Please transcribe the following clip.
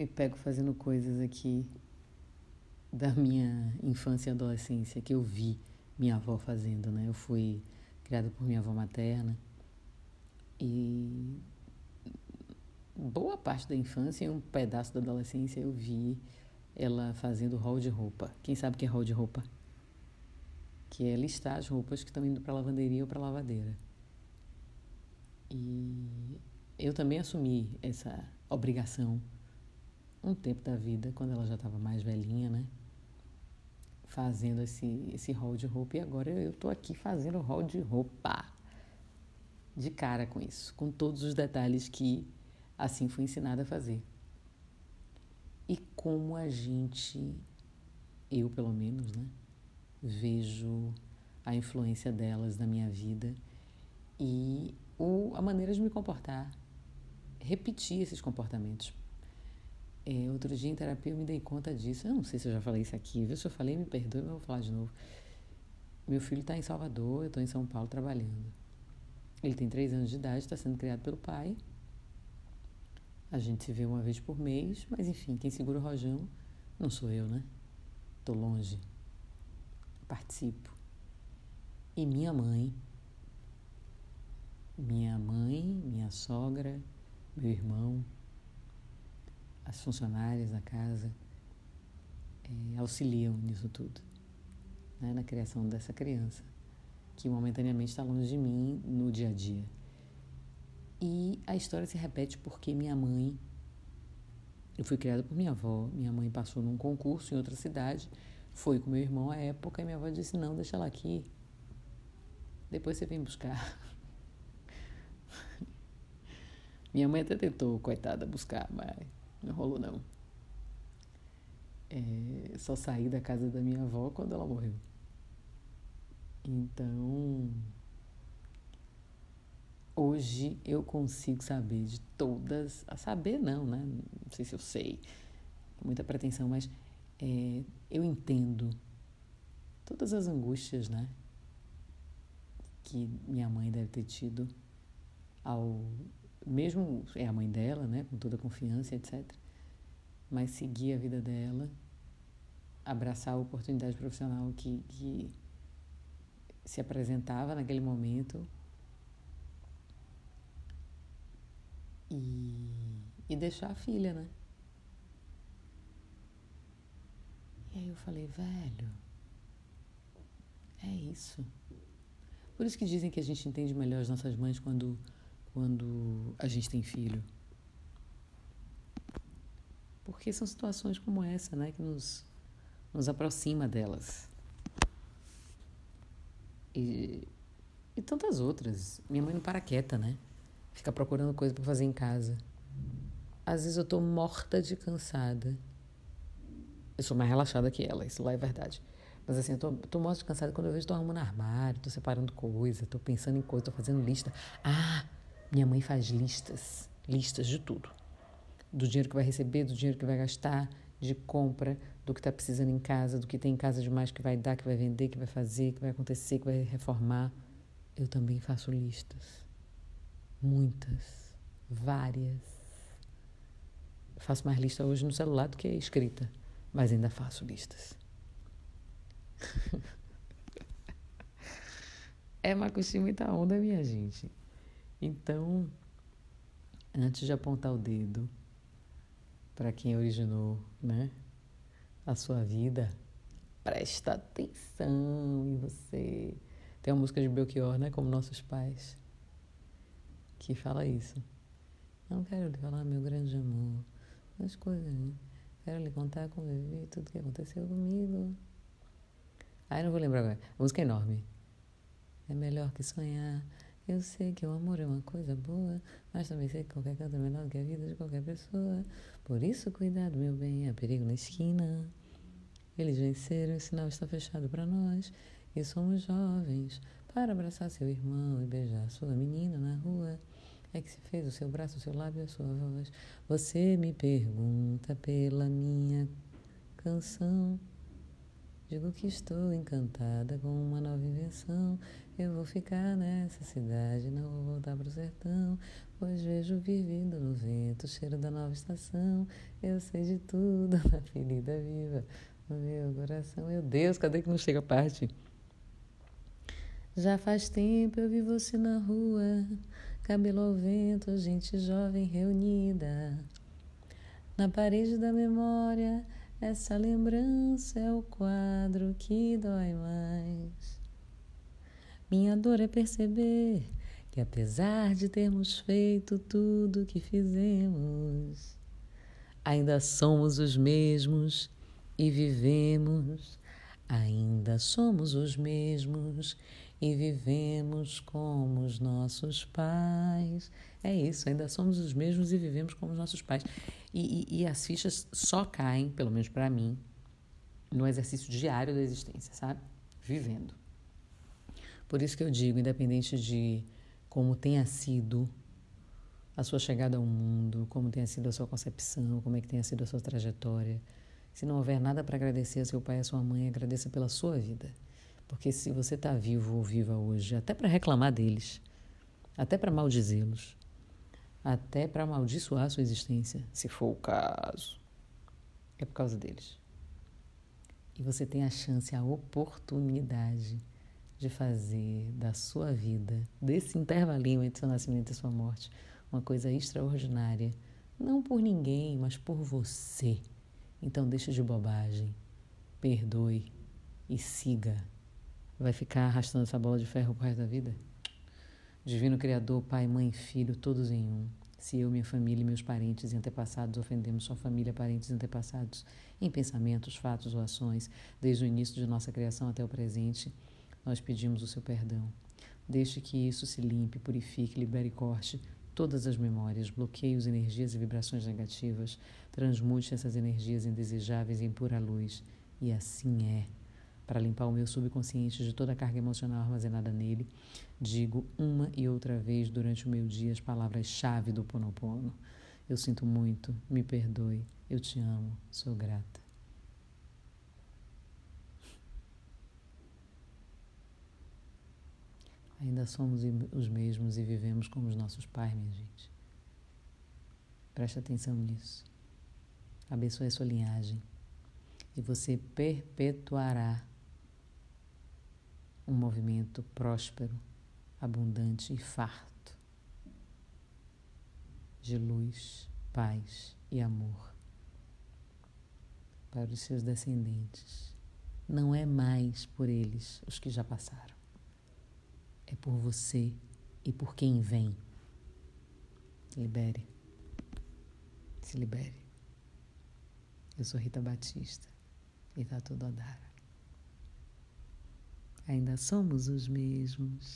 me pego fazendo coisas aqui da minha infância e adolescência que eu vi minha avó fazendo, né? Eu fui criada por minha avó materna e boa parte da infância e um pedaço da adolescência eu vi ela fazendo rol de roupa. Quem sabe que é rol de roupa? Que é listar as roupas que estão indo para lavanderia ou para lavadeira. E eu também assumi essa obrigação um tempo da vida, quando ela já estava mais velhinha, né? Fazendo esse, esse rol de roupa. E agora eu estou aqui fazendo rol de roupa. De cara com isso, com todos os detalhes que assim fui ensinada a fazer. E como a gente, eu pelo menos, né? Vejo a influência delas na minha vida e o, a maneira de me comportar. Repetir esses comportamentos é, outro dia em terapia eu me dei conta disso. Eu não sei se eu já falei isso aqui, viu? Se eu falei, me perdoe, mas eu vou falar de novo. Meu filho está em Salvador, eu estou em São Paulo trabalhando. Ele tem três anos de idade, está sendo criado pelo pai. A gente se vê uma vez por mês, mas enfim, quem segura o rojão não sou eu, né? Estou longe. Participo. E minha mãe, minha mãe, minha sogra, meu irmão, as funcionárias da casa é, auxiliam nisso tudo, né, na criação dessa criança, que momentaneamente está longe de mim no dia a dia. E a história se repete porque minha mãe, eu fui criada por minha avó, minha mãe passou num concurso em outra cidade, foi com meu irmão à época, e minha avó disse: Não, deixa ela aqui, depois você vem buscar. Minha mãe até tentou, coitada, buscar, mas não rolou, não. É, só saí da casa da minha avó quando ela morreu. Então, hoje eu consigo saber de todas. A saber, não, né? Não sei se eu sei. Muita pretensão, mas é, eu entendo todas as angústias, né? Que minha mãe deve ter tido ao mesmo é a mãe dela, né, com toda a confiança, etc. Mas seguir a vida dela, abraçar a oportunidade profissional que, que se apresentava naquele momento e, e deixar a filha, né? E aí eu falei, velho, é isso. Por isso que dizem que a gente entende melhor as nossas mães quando quando a gente tem filho. Porque são situações como essa, né, que nos, nos aproxima delas. E, e tantas outras. Minha mãe não para quieta, né? Fica procurando coisa para fazer em casa. Às vezes eu tô morta de cansada. Eu sou mais relaxada que ela, isso lá é verdade. Mas assim, eu tô, tô morta de cansada quando eu vejo tô arrumando armário, tô separando coisa, tô pensando em coisa, tô fazendo lista. Ah, minha mãe faz listas, listas de tudo. Do dinheiro que vai receber, do dinheiro que vai gastar, de compra, do que está precisando em casa, do que tem em casa demais que vai dar, que vai vender, que vai fazer, que vai acontecer, que vai reformar. Eu também faço listas. Muitas, várias. faço mais lista hoje no celular do que escrita, mas ainda faço listas. é uma coxinha muita onda, minha gente. Então, antes de apontar o dedo para quem originou, né, a sua vida, presta atenção em você. Tem uma música de Belchior, né, como nossos pais, que fala isso. Não quero lhe falar, meu grande amor, das coisas, né? Quero lhe contar como eu vivi, tudo que aconteceu comigo. Ai, não vou lembrar agora. A música é enorme. É melhor que sonhar eu sei que o amor é uma coisa boa, mas também sei que qualquer canto é melhor do que a vida de qualquer pessoa. Por isso, cuidado, meu bem, há perigo na esquina. Eles venceram, o sinal está fechado para nós, e somos jovens, para abraçar seu irmão e beijar sua menina na rua. É que se fez o seu braço, o seu lábio, a sua voz. Você me pergunta pela minha canção. Digo que estou encantada com uma nova invenção. Eu vou ficar nessa cidade, não vou voltar para o sertão. pois vejo vir vindo no vento o cheiro da nova estação. Eu sei de tudo na ferida viva meu coração. Meu Deus, cadê que não chega a parte? Já faz tempo eu vi você na rua, cabelo ao vento, gente jovem reunida. Na parede da memória, essa lembrança é o quadro que dói mais. Minha dor é perceber que, apesar de termos feito tudo o que fizemos, ainda somos os mesmos e vivemos. Ainda somos os mesmos e vivemos como os nossos pais. É isso, ainda somos os mesmos e vivemos como os nossos pais. E, e, e as fichas só caem, pelo menos para mim, no exercício diário da existência, sabe? Vivendo. Por isso que eu digo, independente de como tenha sido a sua chegada ao mundo, como tenha sido a sua concepção, como é que tenha sido a sua trajetória, se não houver nada para agradecer a seu pai e a sua mãe, agradeça pela sua vida. Porque se você está vivo ou viva hoje, até para reclamar deles, até para maldizê-los, até para amaldiçoar a sua existência, se for o caso, é por causa deles. E você tem a chance, a oportunidade de fazer da sua vida, desse intervalinho entre seu nascimento e sua morte, uma coisa extraordinária. Não por ninguém, mas por você. Então deixe de bobagem, perdoe e siga vai ficar arrastando essa bola de ferro pro resto da vida? Divino Criador, Pai, Mãe, Filho, todos em um. Se eu, minha família e meus parentes e antepassados ofendemos sua família, parentes e antepassados em pensamentos, fatos ou ações, desde o início de nossa criação até o presente, nós pedimos o seu perdão. Deixe que isso se limpe, purifique, libere e corte todas as memórias, bloqueie as energias e vibrações negativas, transmute essas energias indesejáveis em pura luz. E assim é para limpar o meu subconsciente de toda a carga emocional armazenada nele, digo uma e outra vez durante o meu dia as palavras-chave do Ponopono. Eu sinto muito, me perdoe, eu te amo, sou grata. Ainda somos os mesmos e vivemos como os nossos pais, minha gente. Preste atenção nisso. Abençoe a sua linhagem e você perpetuará um movimento próspero, abundante e farto de luz, paz e amor para os seus descendentes. Não é mais por eles os que já passaram, é por você e por quem vem. Libere, se libere. Eu sou Rita Batista e tá tudo a dar ainda somos os mesmos.